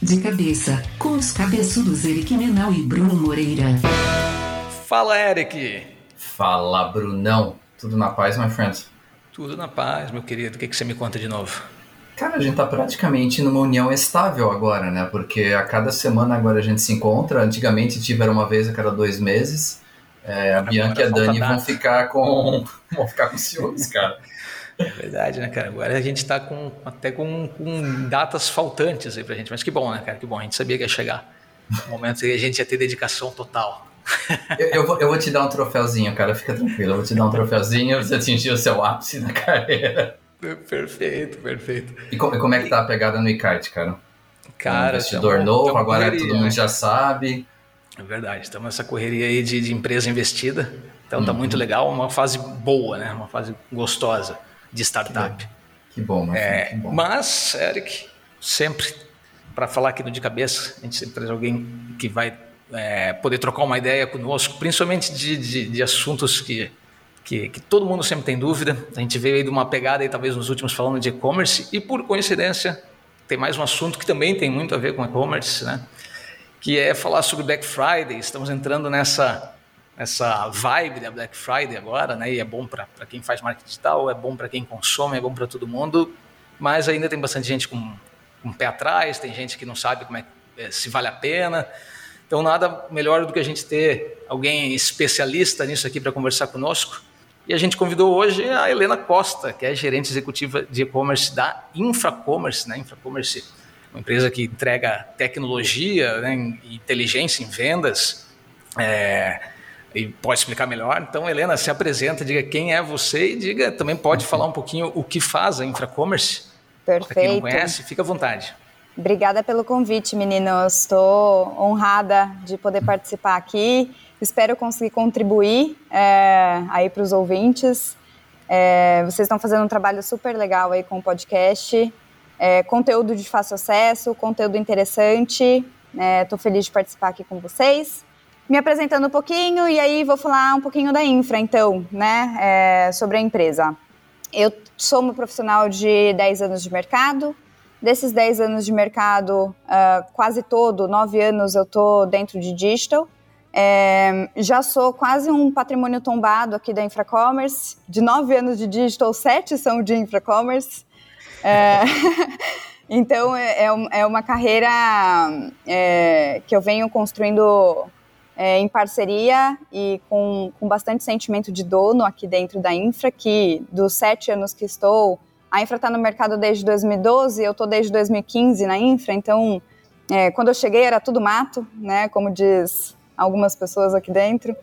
De cabeça, com os cabeçudos Eric Menal e Bruno Moreira. Fala, Eric! Fala, Brunão. Tudo na paz, my friend? Tudo na paz, meu querido. O que, que você me conta de novo? Cara, a gente tá praticamente numa união estável agora, né? Porque a cada semana agora a gente se encontra. Antigamente tiveram uma vez a cada dois meses. É, a Bianca e a Dani vão ficar com vão ficar com ciúmes, cara. É verdade, né, cara? Agora a gente está com, até com, com, datas faltantes aí pra gente. Mas que bom, né, cara? Que bom. A gente sabia que ia chegar. Um momento que a gente ia ter dedicação total. eu, eu, vou, eu vou te dar um troféuzinho, cara. Fica tranquilo. Eu vou te dar um troféuzinho. Você atingiu o seu ápice na carreira. Perfeito, perfeito. E como, como é que tá a pegada no iCart, cara? Cara, um investidor novo, agora correria, todo mundo né? já sabe. É verdade, estamos nessa correria aí de, de empresa investida. Então tá uhum. muito legal, uma fase boa, né? Uma fase gostosa de startup. Que bom, mas, é, que bom. Mas, Eric, sempre para falar aqui no de cabeça, a gente sempre traz alguém que vai é, poder trocar uma ideia conosco, principalmente de, de, de assuntos que, que, que, todo mundo sempre tem dúvida. A gente veio aí de uma pegada aí, talvez nos últimos falando de e-commerce e por coincidência tem mais um assunto que também tem muito a ver com e-commerce, né? Que é falar sobre Black Friday. Estamos entrando nessa essa vibe da Black Friday agora, né? E é bom para quem faz marketing digital, é bom para quem consome, é bom para todo mundo, mas ainda tem bastante gente com, com pé atrás, tem gente que não sabe como é, é, se vale a pena. Então, nada melhor do que a gente ter alguém especialista nisso aqui para conversar conosco. E a gente convidou hoje a Helena Costa, que é gerente executiva de e-commerce da Infracommerce, né? Infracommerce, uma empresa que entrega tecnologia né, inteligência em vendas. É, e pode explicar melhor. Então, Helena, se apresenta, diga quem é você e diga também pode falar um pouquinho o que faz a Infracommerce. Perfeito. Para quem não conhece, fica à vontade. Obrigada pelo convite, meninos. Estou honrada de poder participar aqui. Espero conseguir contribuir é, aí para os ouvintes. É, vocês estão fazendo um trabalho super legal aí com o podcast. É, conteúdo de fácil acesso, conteúdo interessante. Estou é, feliz de participar aqui com vocês me apresentando um pouquinho e aí vou falar um pouquinho da infra, então, né, é, sobre a empresa. Eu sou uma profissional de 10 anos de mercado. Desses 10 anos de mercado, uh, quase todo, 9 anos eu tô dentro de digital. É, já sou quase um patrimônio tombado aqui da Infracommerce. De 9 anos de digital, 7 são de Infracommerce. É, então, é, é, é, uma carreira é, que eu venho construindo é, em parceria e com, com bastante sentimento de dono aqui dentro da Infra, que dos sete anos que estou, a Infra está no mercado desde 2012, eu estou desde 2015 na Infra, então é, quando eu cheguei era tudo mato, né, como diz algumas pessoas aqui dentro,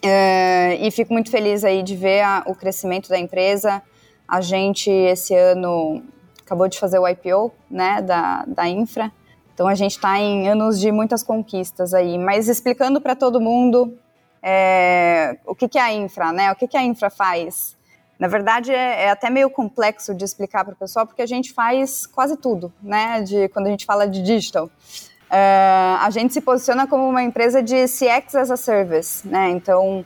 é, e fico muito feliz aí de ver a, o crescimento da empresa. A gente esse ano acabou de fazer o IPO, né, da, da Infra, então a gente está em anos de muitas conquistas aí, mas explicando para todo mundo é, o que, que é a infra, né? O que, que a infra faz? Na verdade, é, é até meio complexo de explicar para o pessoal, porque a gente faz quase tudo, né? De, quando a gente fala de digital. É, a gente se posiciona como uma empresa de CX as a Service, né? Então,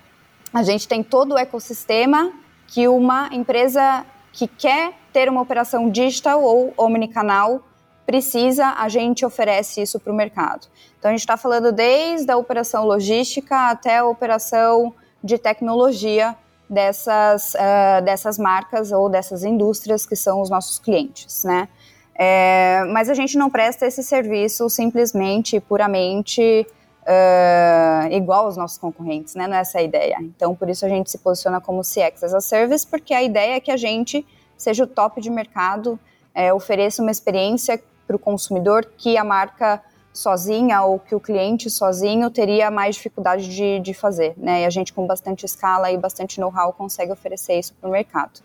a gente tem todo o ecossistema que uma empresa que quer ter uma operação digital ou omnicanal precisa, a gente oferece isso para o mercado. Então, a gente está falando desde a operação logística até a operação de tecnologia dessas, uh, dessas marcas ou dessas indústrias que são os nossos clientes, né? É, mas a gente não presta esse serviço simplesmente, puramente uh, igual aos nossos concorrentes, né? Não é essa a ideia. Então, por isso a gente se posiciona como CX as a Service, porque a ideia é que a gente seja o top de mercado, é, ofereça uma experiência para o consumidor que a marca sozinha ou que o cliente sozinho teria mais dificuldade de, de fazer, né? E a gente com bastante escala e bastante know-how consegue oferecer isso para o mercado.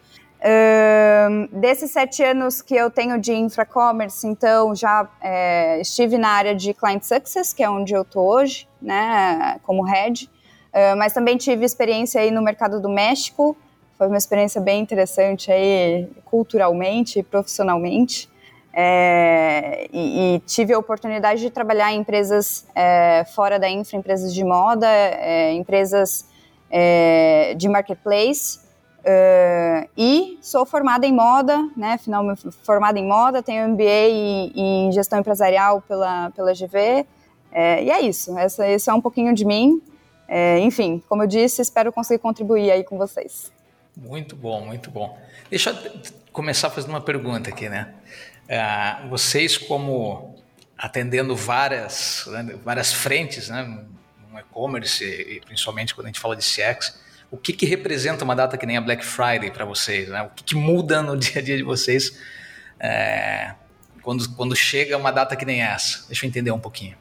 Um, desses sete anos que eu tenho de infra-commerce, então já é, estive na área de client success, que é onde eu estou hoje, né, como head, uh, mas também tive experiência aí no mercado do México, foi uma experiência bem interessante aí culturalmente e profissionalmente. É, e, e, tive a oportunidade de trabalhar em empresas é, fora da infra, empresas de moda, é, empresas é, de marketplace, Uh, e sou formada em moda, né? Final, formada em moda, tenho MBA em, em gestão empresarial pela, pela GV. É, e é isso. Essa, esse é um pouquinho de mim. É, enfim, como eu disse, espero conseguir contribuir aí com vocês. Muito bom, muito bom. Deixa eu começar fazendo uma pergunta aqui, né? Uh, vocês, como atendendo várias, né, várias frentes, né? No e-commerce, e principalmente quando a gente fala de CX, o que, que representa uma data que nem a Black Friday para vocês? Né? O que, que, muda no dia a dia de vocês é, quando, quando chega uma data que nem essa? Deixa eu entender um pouquinho.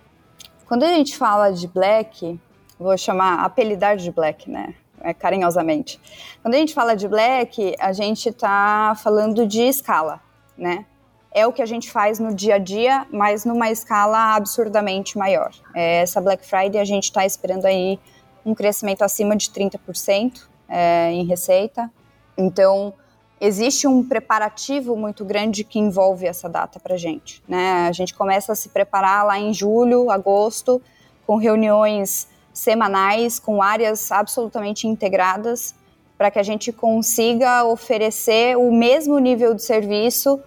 Quando a gente fala de Black, vou chamar apelidar de Black, né? É, carinhosamente. Quando a gente fala de Black, a gente está falando de escala, né? É o que a gente faz no dia a dia, mas numa escala absurdamente maior. É, essa Black Friday a gente está esperando aí um crescimento acima de 30% é, em receita. Então, existe um preparativo muito grande que envolve essa data para a gente. Né? A gente começa a se preparar lá em julho, agosto, com reuniões semanais, com áreas absolutamente integradas, para que a gente consiga oferecer o mesmo nível de serviço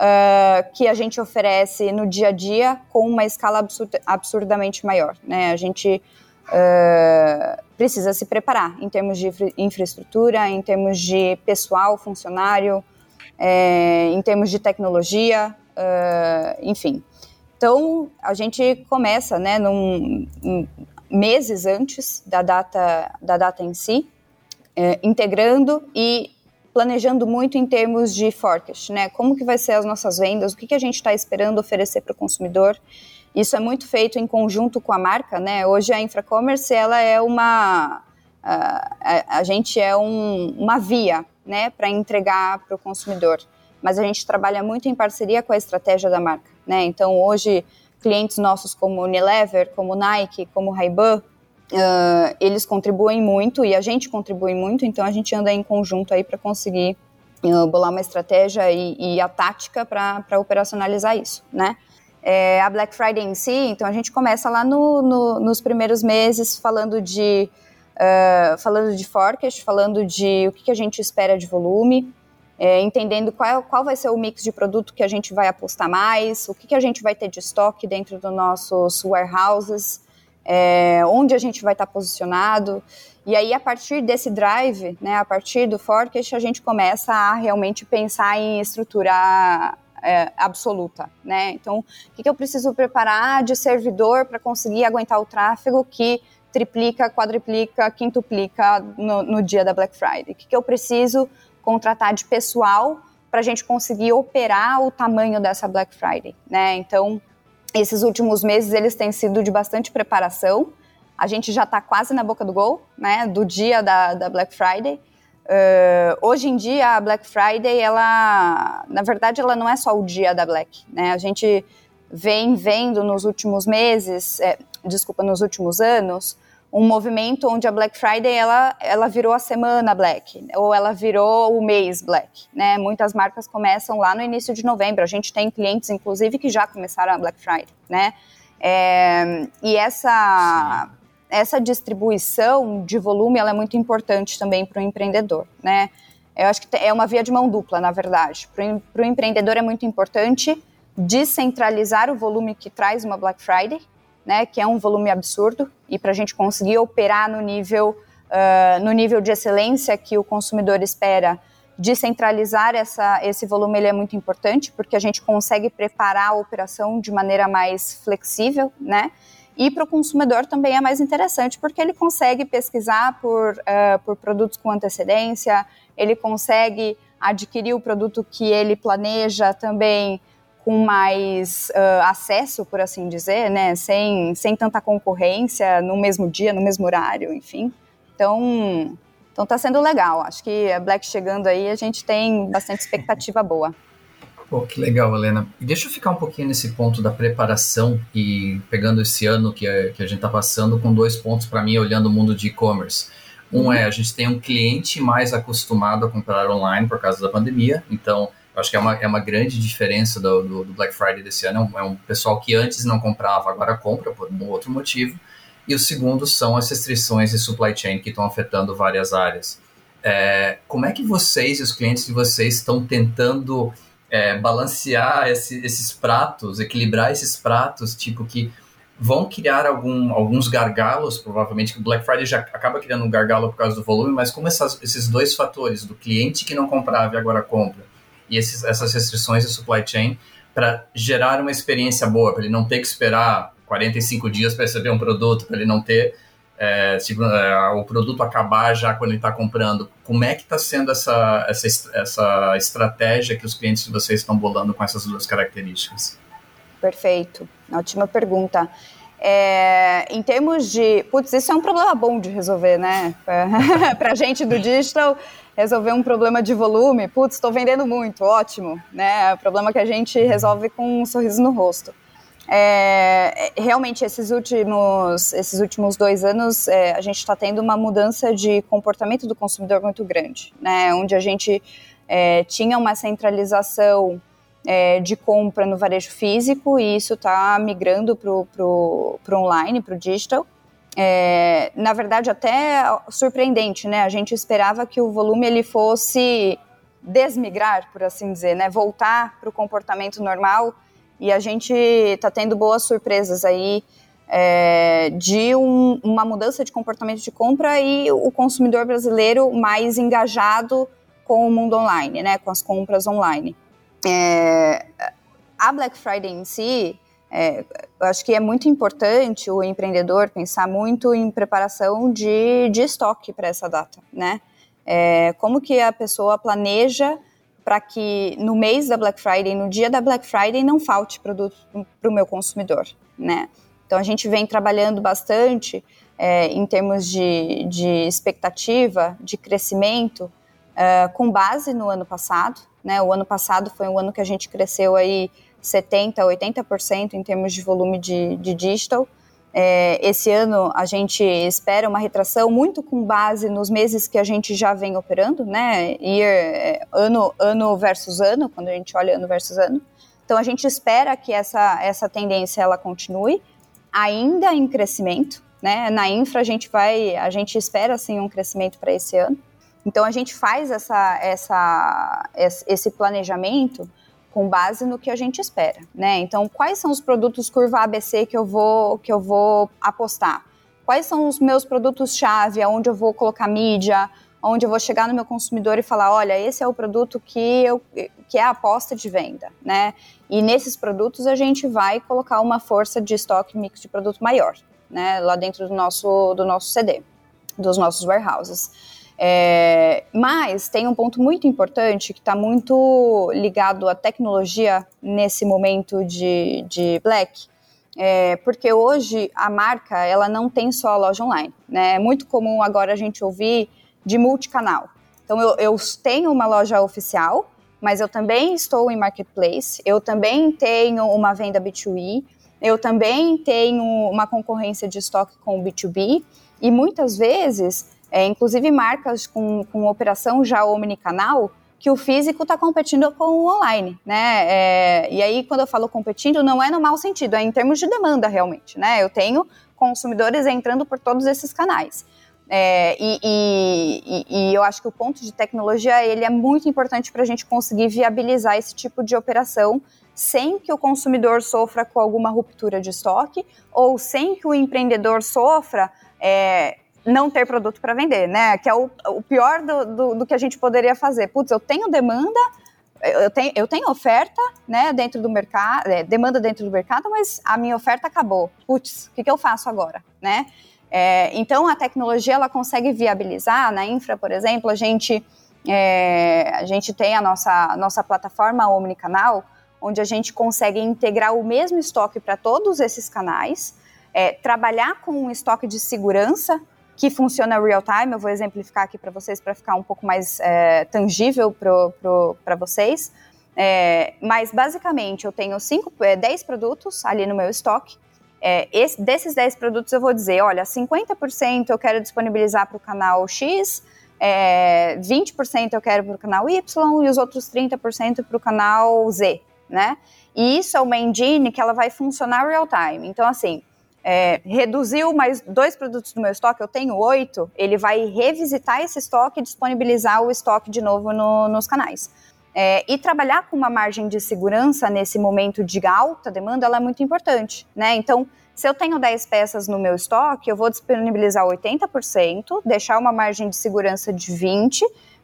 uh, que a gente oferece no dia a dia, com uma escala absurdamente maior. Né? A gente uh, precisa se preparar em termos de infraestrutura, em termos de pessoal, funcionário, é, em termos de tecnologia, uh, enfim. Então, a gente começa, né, num, num, meses antes da data, da data em si, é, integrando e planejando muito em termos de forecast, né? Como que vai ser as nossas vendas, o que, que a gente está esperando oferecer para o consumidor isso é muito feito em conjunto com a marca, né? Hoje a Infracommerce, ela é uma... A, a, gente é um, uma via, né, para entregar para o consumidor. Mas a gente trabalha muito em parceria com a estratégia da marca, né? Então, hoje, clientes nossos como Unilever, como Nike, como Ray-Ban, uh, eles contribuem muito e a gente contribui muito, então a gente anda em conjunto aí para conseguir uh, bolar uma estratégia e, e a tática para operacionalizar isso, né? É, a Black Friday em si, então a gente começa lá no, no, nos primeiros meses falando de uh, falando de forecast, falando de o que, que a gente espera de volume, é, entendendo qual, qual vai ser o mix de produto que a gente vai apostar mais, o que, que a gente vai ter de estoque dentro dos nossos warehouses, é, onde a gente vai estar posicionado. E aí, a partir desse drive, né, a partir do forecast, a gente começa a realmente pensar em estruturar é, absoluta, né? Então, o que, que eu preciso preparar de servidor para conseguir aguentar o tráfego que triplica, quadriplica, quintuplica no, no dia da Black Friday? O que, que eu preciso contratar de pessoal para a gente conseguir operar o tamanho dessa Black Friday, né? Então, esses últimos meses eles têm sido de bastante preparação. A gente já está quase na boca do gol, né? Do dia da, da Black Friday. Uh, hoje em dia, a Black Friday, ela, na verdade, ela não é só o dia da Black, né? A gente vem vendo nos últimos meses, é, desculpa, nos últimos anos, um movimento onde a Black Friday ela, ela virou a semana Black, ou ela virou o mês Black, né? Muitas marcas começam lá no início de novembro. A gente tem clientes, inclusive, que já começaram a Black Friday, né? É, e essa Sim essa distribuição de volume ela é muito importante também para o empreendedor, né? Eu acho que é uma via de mão dupla, na verdade. Para o empreendedor é muito importante descentralizar o volume que traz uma Black Friday, né? Que é um volume absurdo e para a gente conseguir operar no nível uh, no nível de excelência que o consumidor espera, descentralizar essa, esse volume ele é muito importante porque a gente consegue preparar a operação de maneira mais flexível, né? E para o consumidor também é mais interessante, porque ele consegue pesquisar por, uh, por produtos com antecedência, ele consegue adquirir o produto que ele planeja também com mais uh, acesso, por assim dizer, né? Sem, sem tanta concorrência no mesmo dia, no mesmo horário, enfim. Então, então tá sendo legal. Acho que a Black chegando aí, a gente tem bastante expectativa boa. Pô, que legal, Helena. E deixa eu ficar um pouquinho nesse ponto da preparação e pegando esse ano que a, que a gente está passando com dois pontos para mim, olhando o mundo de e-commerce. Um uhum. é, a gente tem um cliente mais acostumado a comprar online por causa da pandemia, então acho que é uma, é uma grande diferença do, do, do Black Friday desse ano. É um, é um, pessoal que antes não comprava, agora compra por um outro motivo. E o segundo são as restrições de supply chain que estão afetando várias áreas. É, como é que vocês e os clientes de vocês estão tentando é, balancear esse, esses pratos, equilibrar esses pratos, tipo que vão criar algum, alguns gargalos, provavelmente, que o Black Friday já acaba criando um gargalo por causa do volume, mas como essas, esses dois fatores, do cliente que não comprava e agora compra, e esses, essas restrições de supply chain, para gerar uma experiência boa, para ele não ter que esperar 45 dias para receber um produto, para ele não ter é, tipo, é, o produto acabar já quando ele está comprando. Como é que está sendo essa, essa, essa estratégia que os clientes de vocês estão bolando com essas duas características? Perfeito, ótima pergunta. É, em termos de. Putz, isso é um problema bom de resolver, né? Para a gente do digital, resolver um problema de volume. Putz, estou vendendo muito, ótimo. Né? É problema que a gente resolve com um sorriso no rosto. É, realmente, esses últimos, esses últimos dois anos, é, a gente está tendo uma mudança de comportamento do consumidor muito grande, né? Onde a gente é, tinha uma centralização é, de compra no varejo físico e isso está migrando para o online, para o digital. É, na verdade, até surpreendente, né? A gente esperava que o volume ele fosse desmigrar, por assim dizer, né? Voltar para o comportamento normal e a gente está tendo boas surpresas aí é, de um, uma mudança de comportamento de compra e o consumidor brasileiro mais engajado com o mundo online, né, com as compras online. É, a Black Friday em si, é, eu acho que é muito importante o empreendedor pensar muito em preparação de, de estoque para essa data, né? É, como que a pessoa planeja para que no mês da Black Friday, no dia da Black Friday, não falte produto para o meu consumidor, né? Então a gente vem trabalhando bastante é, em termos de, de, expectativa, de crescimento, é, com base no ano passado, né? O ano passado foi um ano que a gente cresceu aí 70, 80% em termos de volume de, de digital. É, esse ano a gente espera uma retração muito com base nos meses que a gente já vem operando, né? Year, é, ano, ano versus ano, quando a gente olha ano versus ano. Então a gente espera que essa, essa tendência ela continue, ainda em crescimento, né? Na infra a gente vai, a gente espera assim um crescimento para esse ano. Então a gente faz essa, essa, esse planejamento com base no que a gente espera, né? Então, quais são os produtos curva ABC que eu vou que eu vou apostar? Quais são os meus produtos chave, aonde eu vou colocar mídia, onde eu vou chegar no meu consumidor e falar, olha, esse é o produto que eu que é a aposta de venda, né? E nesses produtos a gente vai colocar uma força de estoque mix de produto maior, né? Lá dentro do nosso do nosso CD, dos nossos warehouses. É, mas tem um ponto muito importante que está muito ligado à tecnologia nesse momento de, de Black, é, porque hoje a marca ela não tem só a loja online. Né? É muito comum agora a gente ouvir de multicanal. Então eu, eu tenho uma loja oficial, mas eu também estou em marketplace, eu também tenho uma venda B2B, eu também tenho uma concorrência de estoque com o B2B, e muitas vezes é, inclusive marcas com, com operação já omnicanal, que o físico está competindo com o online, né? É, e aí, quando eu falo competindo, não é no mau sentido, é em termos de demanda realmente, né? Eu tenho consumidores entrando por todos esses canais. É, e, e, e, eu acho que o ponto de tecnologia ele é muito importante para a gente conseguir viabilizar esse tipo de operação sem que o consumidor sofra com alguma ruptura de estoque ou sem que o empreendedor sofra é, não ter produto para vender, né? Que é o, o pior do, do, do, que a gente poderia fazer. Putz, eu tenho demanda, eu tenho, eu tenho oferta, né, dentro do mercado, é, demanda dentro do mercado, mas a minha oferta acabou. Putz, o que, que eu faço agora, né? É, então a tecnologia ela consegue viabilizar na infra, por exemplo, a gente é, a gente tem a nossa nossa plataforma omnicanal, onde a gente consegue integrar o mesmo estoque para todos esses canais, é, trabalhar com um estoque de segurança que funciona real time. Eu vou exemplificar aqui para vocês para ficar um pouco mais é, tangível para vocês. É, mas basicamente eu tenho cinco, é, 10 produtos ali no meu estoque. É, esse, desses 10 produtos eu vou dizer, olha, 50% eu quero disponibilizar para o canal X, é, 20% eu quero para o canal Y e os outros 30% para o canal Z, né? E isso é uma engine que ela vai funcionar real time. Então, assim, é, reduziu mais dois produtos do meu estoque, eu tenho oito, ele vai revisitar esse estoque e disponibilizar o estoque de novo no, nos canais. É, e trabalhar com uma margem de segurança nesse momento de alta demanda, é muito importante, né? Então, se eu tenho 10 peças no meu estoque, eu vou disponibilizar 80%, deixar uma margem de segurança de 20%,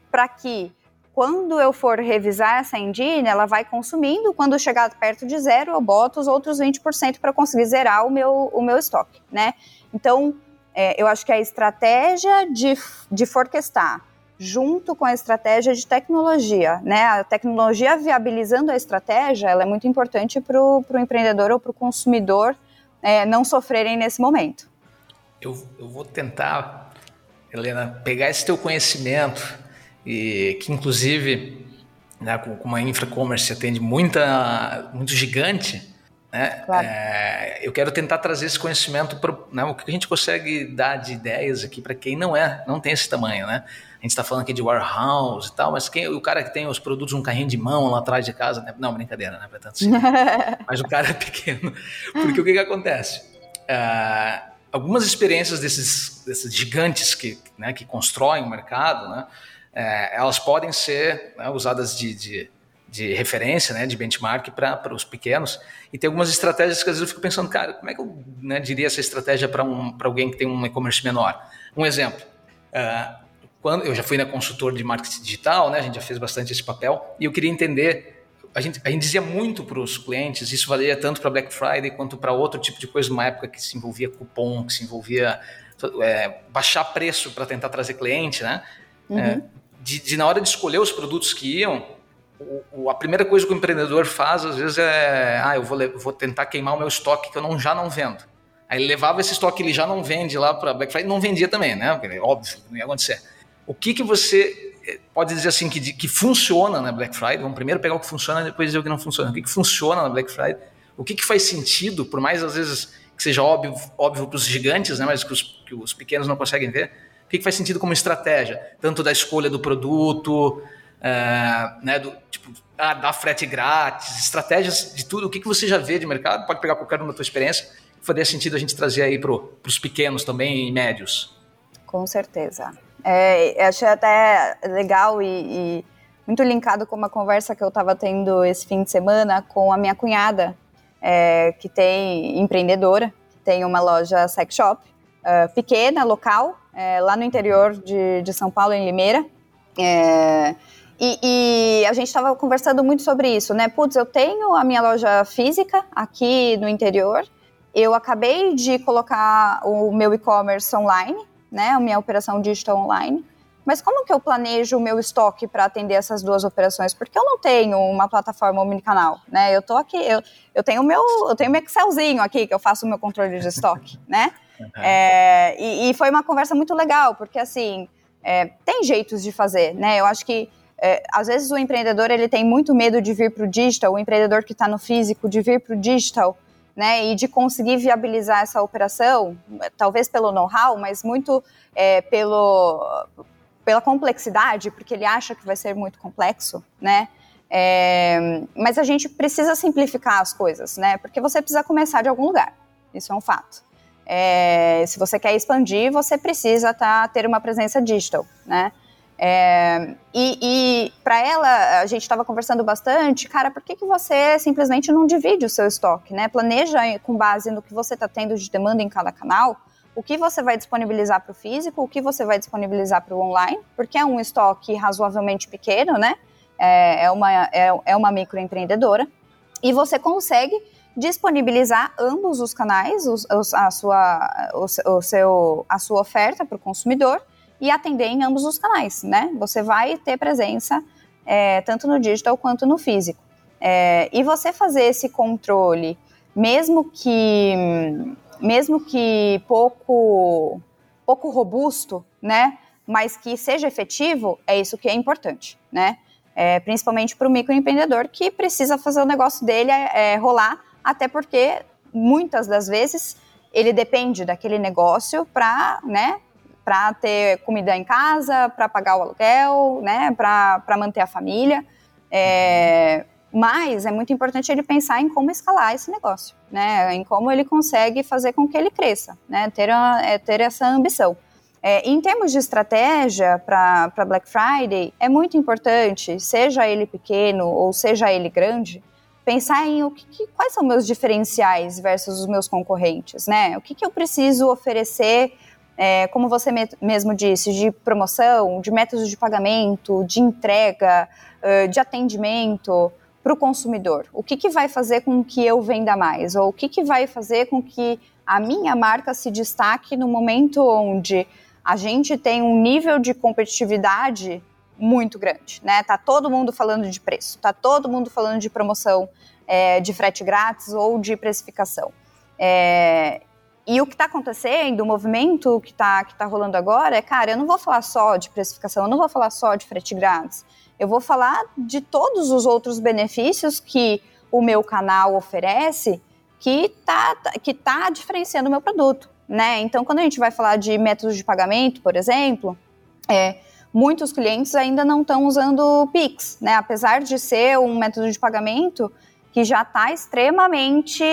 para que quando eu for revisar essa engine, ela vai consumindo, quando chegar perto de zero, eu boto os outros 20% para conseguir zerar o meu, o meu estoque, né? Então, é, eu acho que a estratégia de, de forecastar junto com a estratégia de tecnologia, né? A tecnologia viabilizando a estratégia, ela é muito importante para o empreendedor ou para o consumidor é, não sofrerem nesse momento. Eu, eu vou tentar, Helena, pegar esse teu conhecimento e que inclusive né, com, uma infra-commerce atende muita, muito gigante, né? Claro. É, eu quero tentar trazer esse conhecimento para né, o que a gente consegue dar de ideias aqui para quem não é, não tem esse tamanho, né? A gente está falando aqui de warehouse e tal, mas quem, o cara que tem os produtos um carrinho de mão lá atrás de casa, né? não, brincadeira, né? Tanto assim. mas o cara é pequeno, porque o que, que acontece? É, algumas experiências desses, desses gigantes que, né, que constroem o mercado, né? É, elas podem ser né, usadas de, de de referência, né, de benchmark para os pequenos. E tem algumas estratégias que às vezes eu fico pensando, cara, como é que eu né, diria essa estratégia para um, alguém que tem um e-commerce menor? Um exemplo. Uh, quando eu já fui na consultor de marketing digital, né, a gente já fez bastante esse papel, e eu queria entender. A gente, a gente dizia muito para os clientes, isso valia tanto para Black Friday quanto para outro tipo de coisa, numa época que se envolvia cupom, que se envolvia é, baixar preço para tentar trazer cliente, né? Uhum. É, de, de, na hora de escolher os produtos que iam, o, a primeira coisa que o empreendedor faz, às vezes, é: ah, eu vou, vou tentar queimar o meu estoque que eu não, já não vendo. Aí ele levava esse estoque que ele já não vende lá para Black Friday, não vendia também, né? Porque, óbvio, não ia acontecer. O que, que você eh, pode dizer assim que, que funciona na Black Friday? Vamos primeiro pegar o que funciona e depois dizer o que não funciona. O que, que funciona na Black Friday? O que, que faz sentido, por mais às vezes que seja óbvio, óbvio para os gigantes, né? Mas que os, que os pequenos não conseguem ver. O que, que faz sentido como estratégia? Tanto da escolha do produto, uh, né, do, tipo, ah, dar frete grátis, estratégias de tudo, o que, que você já vê de mercado, pode pegar qualquer uma da tua experiência, que faria sentido a gente trazer aí para os pequenos também e médios. Com certeza. É, achei até legal e, e, muito linkado com uma conversa que eu estava tendo esse fim de semana com a minha cunhada, é, que tem empreendedora, que tem uma loja sex shop, uh, pequena, local, é, lá no interior de, de São Paulo, em Limeira. É, e, e, a gente estava conversando muito sobre isso, né? Putz, eu tenho a minha loja física aqui no interior, eu acabei de colocar o meu e-commerce online, né? A minha operação digital online. Mas como que eu planejo o meu estoque para atender essas duas operações? Porque eu não tenho uma plataforma omnicanal, né? Eu tô aqui, eu, eu tenho meu, eu tenho meu Excelzinho aqui que eu faço o meu controle de estoque, né? Uhum. É, e, e, foi uma conversa muito legal, porque assim, é, tem jeitos de fazer, né? Eu acho que é, às vezes o empreendedor ele tem muito medo de vir para o digital, o empreendedor que está no físico de vir para o digital, né, e de conseguir viabilizar essa operação, talvez pelo know-how, mas muito é, pelo, pela complexidade, porque ele acha que vai ser muito complexo, né? É, mas a gente precisa simplificar as coisas, né? Porque você precisa começar de algum lugar. Isso é um fato. É, se você quer expandir, você precisa tá, ter uma presença digital, né? É, e, e para ela, a gente estava conversando bastante, cara, por que, que você simplesmente não divide o seu estoque, né? Planeja com base no que você está tendo de demanda em cada canal, o que você vai disponibilizar para o físico, o que você vai disponibilizar para o online, porque é um estoque razoavelmente pequeno, né? É, é, uma, é, é uma microempreendedora, e você consegue disponibilizar ambos os canais, os, os, a, sua, o, o seu, a sua oferta para o consumidor e atender em ambos os canais, né? Você vai ter presença é, tanto no digital quanto no físico. É, e você fazer esse controle, mesmo que mesmo que pouco pouco robusto, né? Mas que seja efetivo, é isso que é importante, né? É, principalmente para o microempreendedor que precisa fazer o negócio dele é, rolar, até porque muitas das vezes ele depende daquele negócio para, né, para ter comida em casa, para pagar o aluguel, né, para manter a família. É, Mas é muito importante ele pensar em como escalar esse negócio, né? Em como ele consegue fazer com que ele cresça, né? Ter, a, é, ter essa ambição. É, em termos de estratégia para Black Friday, é muito importante, seja ele pequeno ou seja ele grande, pensar em o que, que, quais são meus diferenciais versus os meus concorrentes, né? O que, que eu preciso oferecer, é, como você me, mesmo disse, de promoção, de métodos de pagamento, de entrega, uh, de atendimento para o consumidor. O que, que vai fazer com que eu venda mais? Ou o que, que vai fazer com que a minha marca se destaque no momento onde a gente tem um nível de competitividade muito grande, né? Tá todo mundo falando de preço, tá todo mundo falando de promoção é, de frete grátis ou de precificação. É, e o que está acontecendo, o movimento que está que tá rolando agora é, cara, eu não vou falar só de precificação, eu não vou falar só de frete grátis, eu vou falar de todos os outros benefícios que o meu canal oferece que está que tá diferenciando o meu produto né? Então, quando a gente vai falar de métodos de pagamento, por exemplo, é, muitos clientes ainda não estão usando o Pix, né? Apesar de ser um método de pagamento que já está extremamente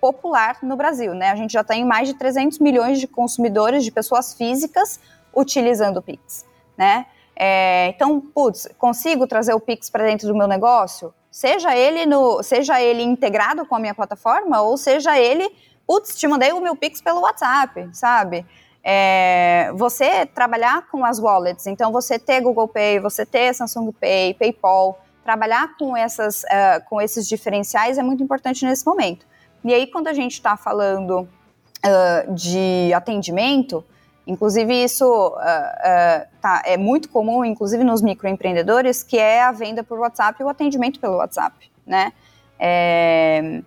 popular no Brasil, né? A gente já tem mais de 300 milhões de consumidores, de pessoas físicas utilizando o Pix, né? É, então, putz, consigo trazer o Pix para dentro do meu negócio? Seja ele no, seja ele integrado com a minha plataforma ou seja ele putz, te mandei o meu Pix pelo WhatsApp, sabe? É, você trabalhar com as wallets, então você ter Google Pay, você ter Samsung Pay, PayPal, trabalhar com, essas, uh, com esses diferenciais é muito importante nesse momento. E aí, quando a gente está falando uh, de atendimento, inclusive isso uh, tá, é muito comum, inclusive nos microempreendedores, que é a venda por WhatsApp e o atendimento pelo WhatsApp, né? É,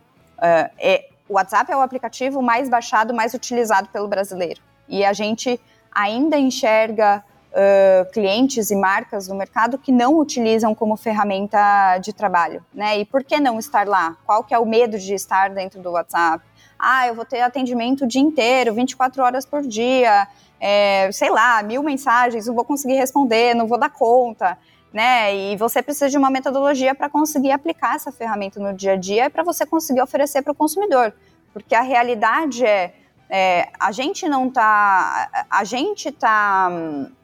é, o WhatsApp é o aplicativo mais baixado, mais utilizado pelo brasileiro. E a gente ainda enxerga uh, clientes e marcas no mercado que não utilizam como ferramenta de trabalho, né? E por que não estar lá? Qual que é o medo de estar dentro do WhatsApp? Ah, eu vou ter atendimento o dia inteiro, 24 horas por dia, é, sei lá, mil mensagens, não vou conseguir responder, não vou dar conta né? E você precisa de uma metodologia para conseguir aplicar essa ferramenta no dia a dia e para você conseguir oferecer para o consumidor. Porque a realidade é, é a gente não está. A gente está.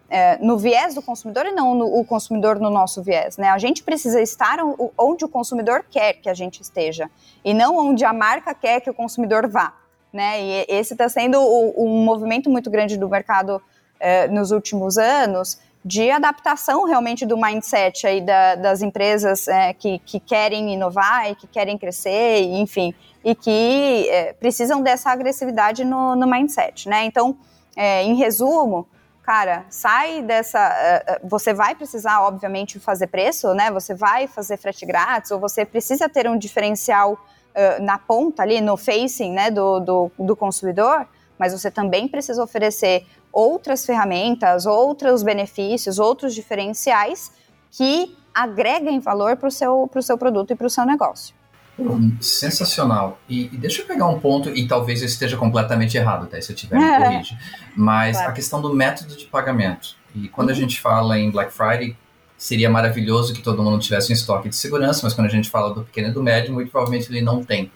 É, no viés do consumidor e não no, o consumidor no nosso viés, né? A gente precisa estar onde o consumidor quer que a gente esteja e não onde a marca quer que o consumidor vá, né? E esse está sendo um movimento muito grande do mercado é, nos últimos anos de adaptação realmente do mindset aí da, das empresas é, que, que querem inovar e que querem crescer, enfim, e que é, precisam dessa agressividade no, no mindset, né? Então, é, em resumo, cara, sai dessa. É, é, você vai precisar, obviamente, fazer preço, né? Você vai fazer frete grátis, ou você precisa ter um diferencial é, na ponta ali, no facing né, do, do, do consumidor, mas você também precisa oferecer outras ferramentas, outros benefícios, outros diferenciais que agreguem valor para o seu, seu produto e para o seu negócio. Hum, sensacional. E, e, deixa eu pegar um ponto, e talvez eu esteja completamente errado, até se eu tiver, me corrige. Mas claro. a questão do método de pagamento. E quando uhum. a gente fala em Black Friday, seria maravilhoso que todo mundo tivesse um estoque de segurança, mas quando a gente fala do pequeno e do médio, muito provavelmente ele não tem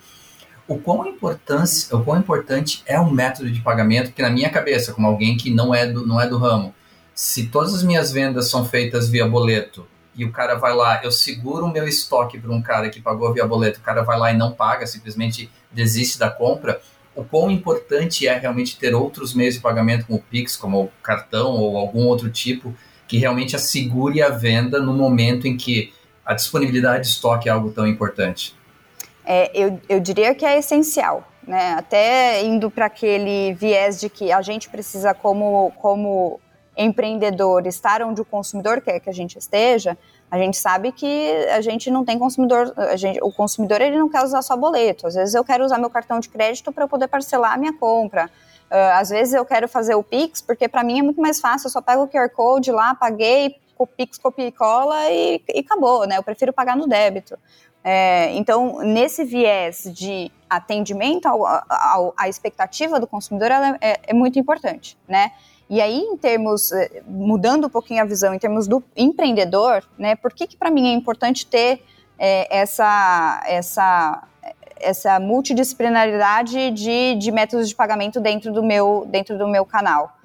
o quão, importância, o quão importante é o método de pagamento, que na minha cabeça, como alguém que não é do, não é do ramo, se todas as minhas vendas são feitas via boleto e o cara vai lá, eu seguro o meu estoque para um cara que pagou via boleto, o cara vai lá e não paga, simplesmente desiste da compra, o quão importante é realmente ter outros meios de pagamento como o Pix, como o cartão ou algum outro tipo, que realmente assegure a venda no momento em que a disponibilidade de estoque é algo tão importante é, eu, eu diria que é essencial. Né? Até indo para aquele viés de que a gente precisa, como, como empreendedor, estar onde o consumidor quer que a gente esteja, a gente sabe que a gente não tem consumidor, gente, o consumidor ele não quer usar só boleto. Às vezes eu quero usar meu cartão de crédito para eu poder parcelar a minha compra. Uh, às vezes eu quero fazer o Pix, porque para mim é muito mais fácil, eu só pego o QR Code lá, paguei, o Pix, copia e cola e, e acabou, né? Eu prefiro pagar no débito. É, então, nesse viés de atendimento ao, ao, à expectativa do consumidor, ela é, é, muito importante, né? E aí, em termos, é, mudando um pouquinho a visão, em termos do empreendedor, né? Por que, que para mim é importante ter é, essa, essa, essa multidisciplinaridade de, de métodos de pagamento dentro do meu, dentro do meu canal.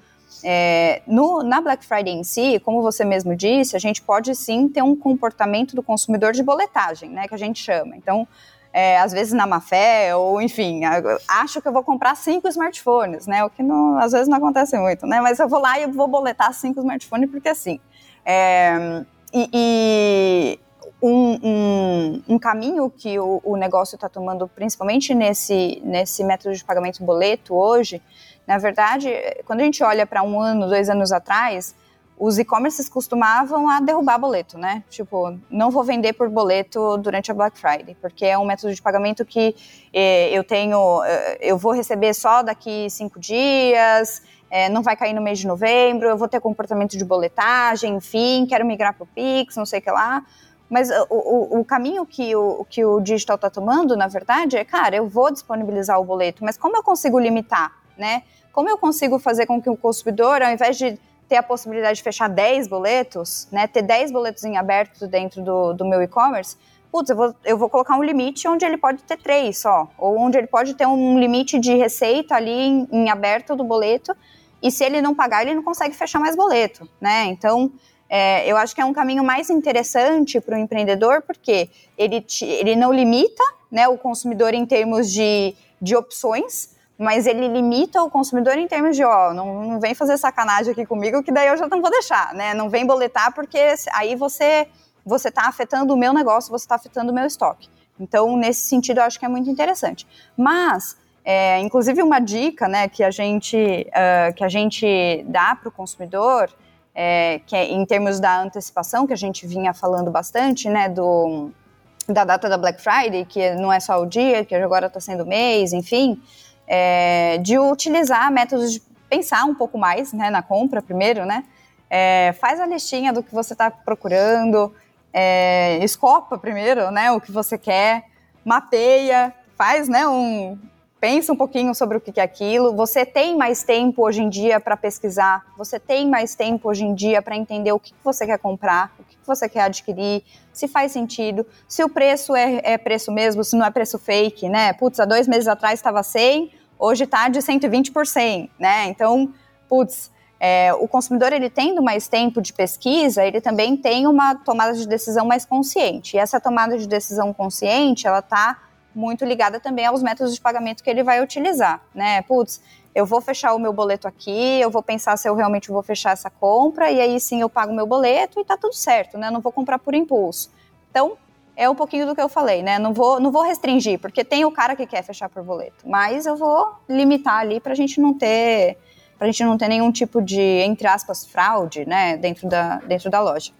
É, no, na Black Friday em si, como você mesmo disse, a gente pode sim ter um comportamento do consumidor de boletagem, né, que a gente chama. Então, é, às vezes na má fé, ou enfim, acho que eu vou comprar cinco smartphones, né, o que não, às vezes não acontece muito, né, mas eu vou lá e eu vou boletar cinco smartphones porque assim. É, e, e um, um, um, caminho que o, o negócio está tomando, principalmente nesse, nesse método de pagamento boleto hoje, na verdade, quando a gente olha para um ano, dois anos atrás, os e-commerces costumavam a derrubar boleto, né? Tipo, não vou vender por boleto durante a Black Friday, porque é um método de pagamento que eh, eu tenho, eh, eu vou receber só daqui cinco dias, eh, não vai cair no mês de novembro, eu vou ter comportamento de boletagem, enfim, quero migrar para o Pix, não sei o que lá. Mas o, o, o, caminho que o, que o digital está tomando, na verdade, é, cara, eu vou disponibilizar o boleto, mas como eu consigo limitar, né? Como eu consigo fazer com que o consumidor, ao invés de ter a possibilidade de fechar 10 boletos, né, ter 10 boletos em aberto dentro do, do meu e-commerce, putz, eu vou, eu vou colocar um limite onde ele pode ter três só, ou onde ele pode ter um limite de receita ali em, em aberto do boleto, e se ele não pagar, ele não consegue fechar mais boleto, né? Então, é, eu acho que é um caminho mais interessante para o empreendedor, porque ele, te, ele não limita né, o consumidor em termos de, de opções, mas ele limita o consumidor em termos de, ó, não, não vem fazer sacanagem aqui comigo, que daí eu já não vou deixar, né? Não vem boletar, porque aí você você está afetando o meu negócio, você está afetando o meu estoque. Então, nesse sentido, eu acho que é muito interessante. Mas, é, inclusive, uma dica, né, que a gente uh, que a gente dá para o consumidor, é, que é em termos da antecipação, que a gente vinha falando bastante, né, do da data da Black Friday, que não é só o dia, que agora está sendo mês, enfim é, de utilizar métodos de pensar um pouco mais né, na compra primeiro, né? É, faz a listinha do que você está procurando, é, escopa primeiro, né, o que você quer, mapeia, faz, né, um, pensa um pouquinho sobre o que é aquilo. Você tem mais tempo hoje em dia para pesquisar, você tem mais tempo hoje em dia para entender o que você quer comprar, o que você quer adquirir, se faz sentido, se o preço é, é preço mesmo, se não é preço fake, né? Putz, há dois meses atrás estava 100, hoje está de 120%, né? Então, putz, é, o consumidor ele tendo mais tempo de pesquisa, ele também tem uma tomada de decisão mais consciente. E essa tomada de decisão consciente, ela está muito ligada também aos métodos de pagamento que ele vai utilizar, né? Putz, eu vou fechar o meu boleto aqui, eu vou pensar se eu realmente vou fechar essa compra, e aí sim eu pago o meu boleto e tá tudo certo, né? Eu não vou comprar por impulso. Então, é um pouquinho do que eu falei, né? Não vou, não vou restringir, porque tem o cara que quer fechar por boleto, mas eu vou limitar ali pra gente não ter pra gente não ter nenhum tipo de, entre aspas, fraude, né, dentro da, dentro da loja.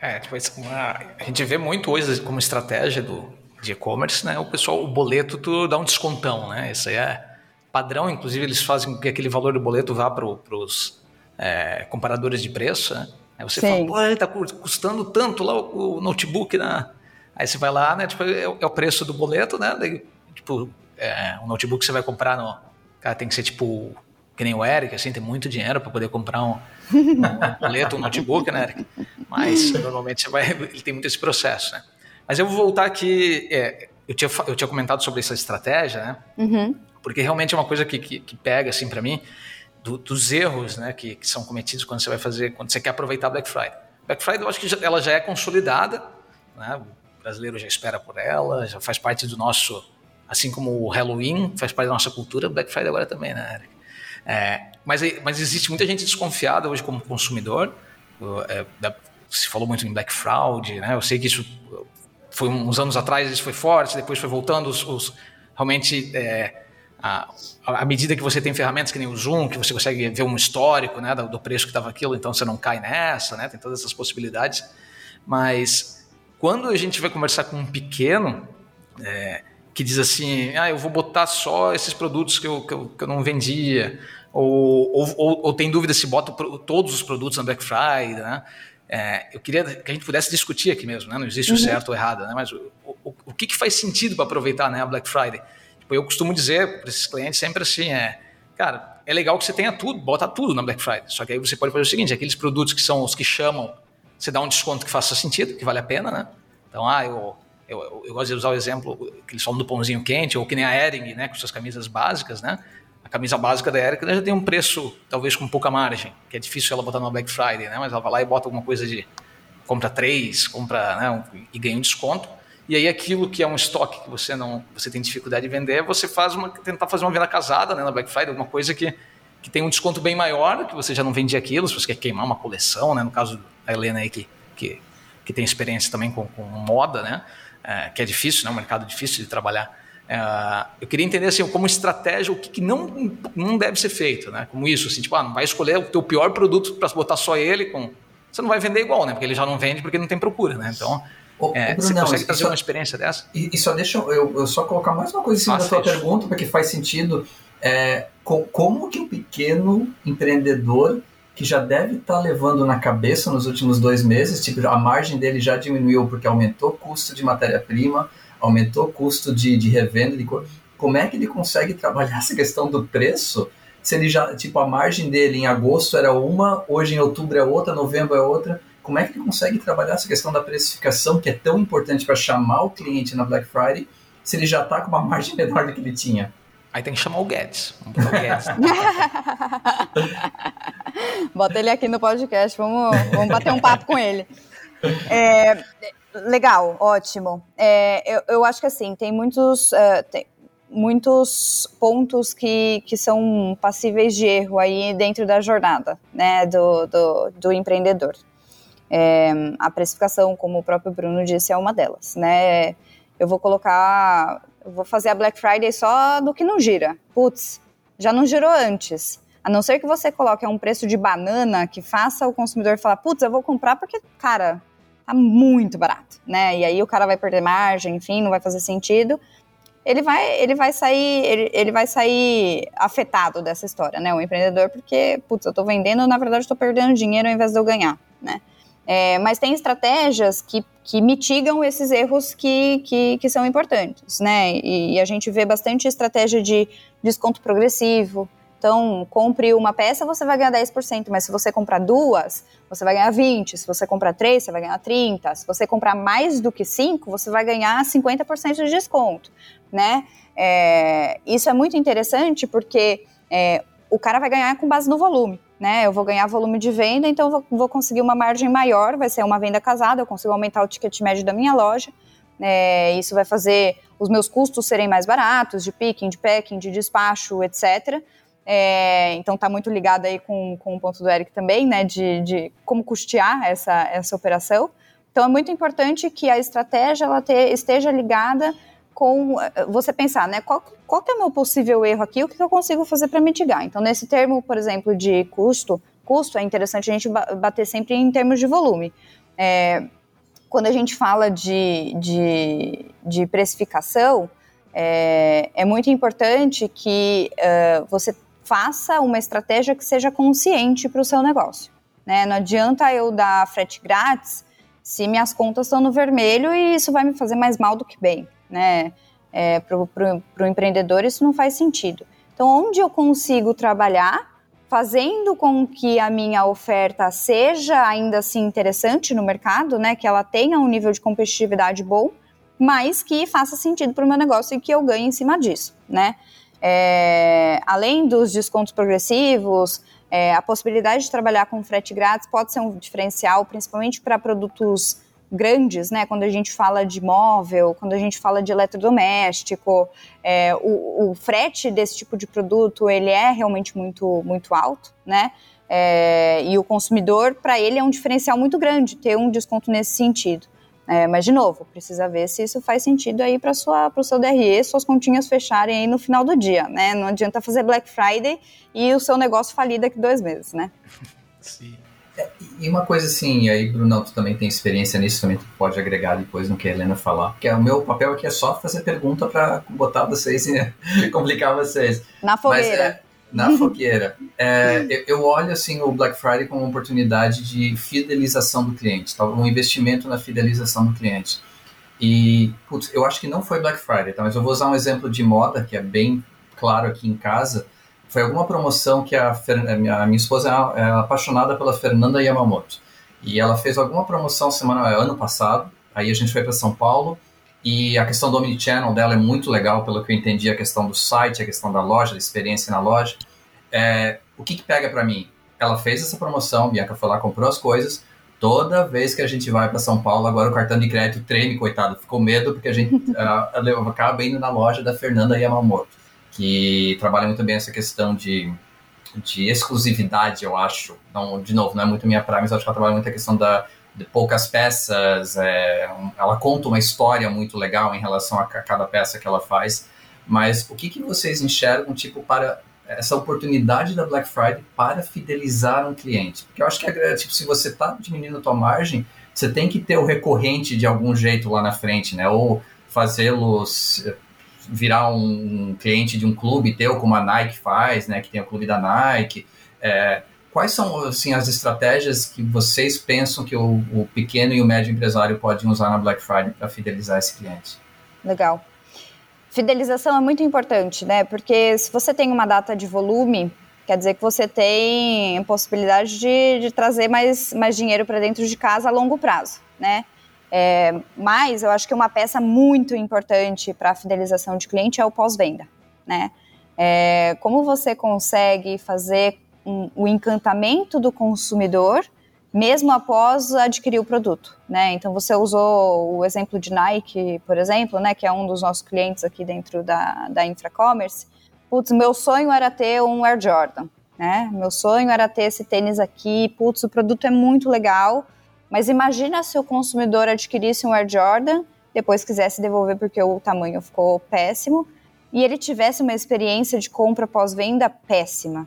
É, tipo, a gente vê muito hoje como estratégia do, de e-commerce, né? O pessoal, o boleto, tu dá um descontão, né? Isso aí é padrão, inclusive eles fazem com que aquele valor do boleto vá para os é, comparadores de preço, né? Aí você Sim. fala, pô, tá custando tanto lá o, o, notebook, né? Aí você vai lá, né? Tipo, é, é o preço do boleto, né? Daí, tipo, é, um notebook que você vai comprar no. Cara, tem que ser tipo. Que nem o Eric, assim, tem muito dinheiro para poder comprar um, um boleto, um notebook, né, Eric? Mas normalmente você vai. Ele tem muito esse processo, né? Mas eu vou voltar aqui. É, eu, tinha, eu tinha comentado sobre essa estratégia, né? Uhum. Porque realmente é uma coisa que, que, que pega, assim, para mim, do, dos erros né, que, que, são cometidos quando você vai fazer, quando você quer aproveitar Black Friday. Black Friday, eu acho que já, ela já é consolidada, né? O brasileiro já espera por ela, já faz parte do nosso. Assim como o Halloween faz parte da nossa cultura, Black Friday agora também, né, Eric? É, mas, mas existe muita gente desconfiada hoje como consumidor. É, se falou muito em Black Fraud, né? Eu sei que isso foi uns anos atrás isso foi forte, depois foi voltando os, os realmente é, a, à medida que você tem ferramentas que nem o Zoom, que você consegue ver um histórico né, do, do preço que estava aquilo, então você não cai nessa, né? Tem todas essas possibilidades. Mas quando a gente vai conversar com um pequeno é, que diz assim, ah, eu vou botar só esses produtos que eu, que eu, que eu não vendia, ou, ou, ou, ou, tem dúvida se bota todos os produtos na Black Friday, né? É, eu queria que a gente pudesse discutir aqui mesmo, né? não existe uhum. o certo ou errado, né? mas o, o, o que, que faz sentido para aproveitar né, a Black Friday? Tipo, eu costumo dizer para esses clientes sempre assim, é, cara, é legal que você tenha tudo, bota tudo na Black Friday, só que aí você pode fazer o seguinte, aqueles produtos que são os que chamam, você dá um desconto que faça sentido, que vale a pena, né? Então, ah, eu, eu, eu, gosto de usar o exemplo que eles falam do pãozinho quente, ou que nem a Ering, né, com suas camisas básicas, né? A camisa básica da Ering já tem um preço, talvez com pouca margem, que é difícil ela botar no Black Friday, né? Mas ela vai lá e bota alguma coisa de compra três, compra, né, e ganha um desconto. E aí aquilo que é um estoque que você não, você tem dificuldade de vender, você faz uma, tentar fazer uma venda casada, né, na Black Friday, alguma coisa que que tem um desconto bem maior, que você já não vende aquilo, se você quer queimar uma coleção, né? No caso da Helena aí, que, que, que tem experiência também com, com moda, né? É, que é difícil, né? Um mercado difícil de trabalhar. É, eu queria entender, assim, como estratégia, o que, que, não, não deve ser feito, né? Como isso, assim, tipo, ah, não vai escolher o teu pior produto para botar só ele com... Você não vai vender igual, né? Porque ele já não vende porque não tem procura, né? Então... É, Bruno, você consegue trazer uma experiência dessa? E, e só deixa eu, eu, só colocar mais uma coisa em cima da sua pergunta, porque faz sentido. É, como que o pequeno empreendedor que já deve estar tá levando na cabeça nos últimos dois meses, tipo, a margem dele já diminuiu porque aumentou o custo de matéria-prima, aumentou o custo de, de revenda, de, como é que ele consegue trabalhar essa questão do preço se ele já, tipo, a margem dele em agosto era uma, hoje em outubro é outra, novembro é outra, como é que ele consegue trabalhar essa questão da precificação, que é tão importante para chamar o cliente na Black Friday, se ele já está com uma margem menor do que ele tinha? Aí tem que chamar o Guedes. Vamos o Guedes. Bota ele aqui no podcast, vamos, vamos bater um papo com ele. É, legal, ótimo. É, eu, eu, acho que assim, tem muitos, uh, tem muitos pontos que, que são passíveis de erro aí dentro da jornada né, do, do, do empreendedor. É, a precificação, como o próprio Bruno disse, é uma delas. Né? Eu vou colocar vou fazer a Black Friday só do que não gira. Putz, já não girou antes. A não ser que você coloque um preço de banana que faça o consumidor falar, putz, eu vou comprar porque, cara, tá muito barato, né? E aí o cara vai perder margem, enfim, não vai fazer sentido. Ele vai, ele vai sair, ele, ele vai sair afetado dessa história, né? O empreendedor, porque, putz, eu tô vendendo, na verdade, estou perdendo dinheiro ao invés de eu ganhar, né? É, mas tem estratégias que, que mitigam esses erros que, que, que são importantes, né? E, e, a gente vê bastante estratégia de desconto progressivo. Então, compre uma peça, você vai ganhar 10%, mas se você comprar duas, você vai ganhar 20%. Se você comprar três, você vai ganhar 30%. Se você comprar mais do que cinco, você vai ganhar 50% de desconto, né? É, isso é muito interessante porque é, o cara vai ganhar com base no volume né? Eu vou ganhar volume de venda, então vou, vou, conseguir uma margem maior, vai ser uma venda casada, eu consigo aumentar o ticket médio da minha loja. É, isso vai fazer os meus custos serem mais baratos, de picking, de packing, de despacho, etc. É, então está muito ligado aí com, com o ponto do Eric também, né? De, de como custear essa, essa operação. Então é muito importante que a estratégia ela te, esteja ligada com eh, você pensar, né? Qual, qual é o meu possível erro aqui? O que eu consigo fazer para mitigar? Então, nesse termo, por exemplo, de custo, custo é interessante a gente bater sempre em termos de volume. É, quando a gente fala de, de, de precificação, é, é, muito importante que uh, você faça uma estratégia que seja consciente para o seu negócio. Né? Não adianta eu dar frete grátis se minhas contas estão no vermelho e isso vai me fazer mais mal do que bem né? É, para o empreendedor isso não faz sentido. Então, onde eu consigo trabalhar fazendo com que a minha oferta seja ainda assim interessante no mercado, né? Que ela tenha um nível de competitividade bom, mas que faça sentido para o meu negócio e que eu ganhe em cima disso, né? É, além dos descontos progressivos, é, a possibilidade de trabalhar com frete grátis pode ser um diferencial, principalmente para produtos grandes, né? Quando a gente fala de móvel, quando a gente fala de eletrodoméstico, é, o, o, frete desse tipo de produto ele é realmente muito muito alto, né? É, e o consumidor, para ele, é um diferencial muito grande ter um desconto nesse sentido. É, mas, de novo, precisa ver se isso faz sentido aí para o seu DRE, suas continhas fecharem aí no final do dia, né? Não adianta fazer Black Friday e o seu negócio falir daqui dois meses, né? Sim. É, e uma coisa assim, e aí, Bruno, tu também tem experiência nisso, também tu pode agregar depois no que a Helena falar. Porque o meu papel aqui é só fazer pergunta para botar vocês e complicar vocês. Na fogueira. É, na fogueira. É, eu, olho assim o Black Friday como uma oportunidade de fidelização do cliente, tá? um investimento na fidelização do cliente. E, putz, eu acho que não foi Black Friday, tá? mas eu vou usar um exemplo de moda que é bem claro aqui em casa foi alguma promoção que a, a minha, esposa é, é apaixonada pela Fernanda Yamamoto. E ela fez alguma promoção semana, ano passado, aí a gente foi para São Paulo e a questão do omnichannel dela é muito legal, pelo que eu entendi, a questão do site, a questão da loja, da experiência na loja. É, o que, que pega para mim? Ela fez essa promoção, Bianca foi lá, comprou as coisas. Toda vez que a gente vai para São Paulo, agora o cartão de crédito treme, coitado. Ficou medo porque a gente uh, acaba indo na loja da Fernanda Yamamoto, que trabalha muito bem essa questão de, de exclusividade, eu acho. Não, de novo, não é muito minha praia, mas acho que ela trabalha muito a questão da, poucas peças. É, ela conta uma história muito legal em relação a cada peça que ela faz. Mas o que, que vocês enxergam, tipo, para essa oportunidade da Black Friday para fidelizar um cliente. Porque eu acho que, é, tipo, se você está diminuindo a tua margem, você tem que ter o recorrente de algum jeito lá na frente, né? Ou fazê-los virar um, um, cliente de um clube teu, como a Nike faz, né? Que tem o clube da Nike. É, quais são, assim, as estratégias que vocês pensam que o, o pequeno e o médio empresário podem usar na Black Friday para fidelizar esse cliente? Legal fidelização é muito importante, né? Porque se você tem uma data de volume, quer dizer que você tem possibilidade de, de trazer mais, mais dinheiro para dentro de casa a longo prazo, né? É, mas eu acho que uma peça muito importante para a fidelização de cliente é o pós-venda, né? É, como você consegue fazer um, o encantamento do consumidor mesmo após adquirir o produto, né? Então você usou o exemplo de Nike, por exemplo, né, que é um dos nossos clientes aqui dentro da, da Infracommerce. Putz, meu sonho era ter um Air Jordan, né? Meu sonho era ter esse tênis aqui. Putz, o produto é muito legal, mas imagina se o consumidor adquirisse um Air Jordan, depois quisesse devolver porque o tamanho ficou péssimo e ele tivesse uma experiência de compra pós-venda péssima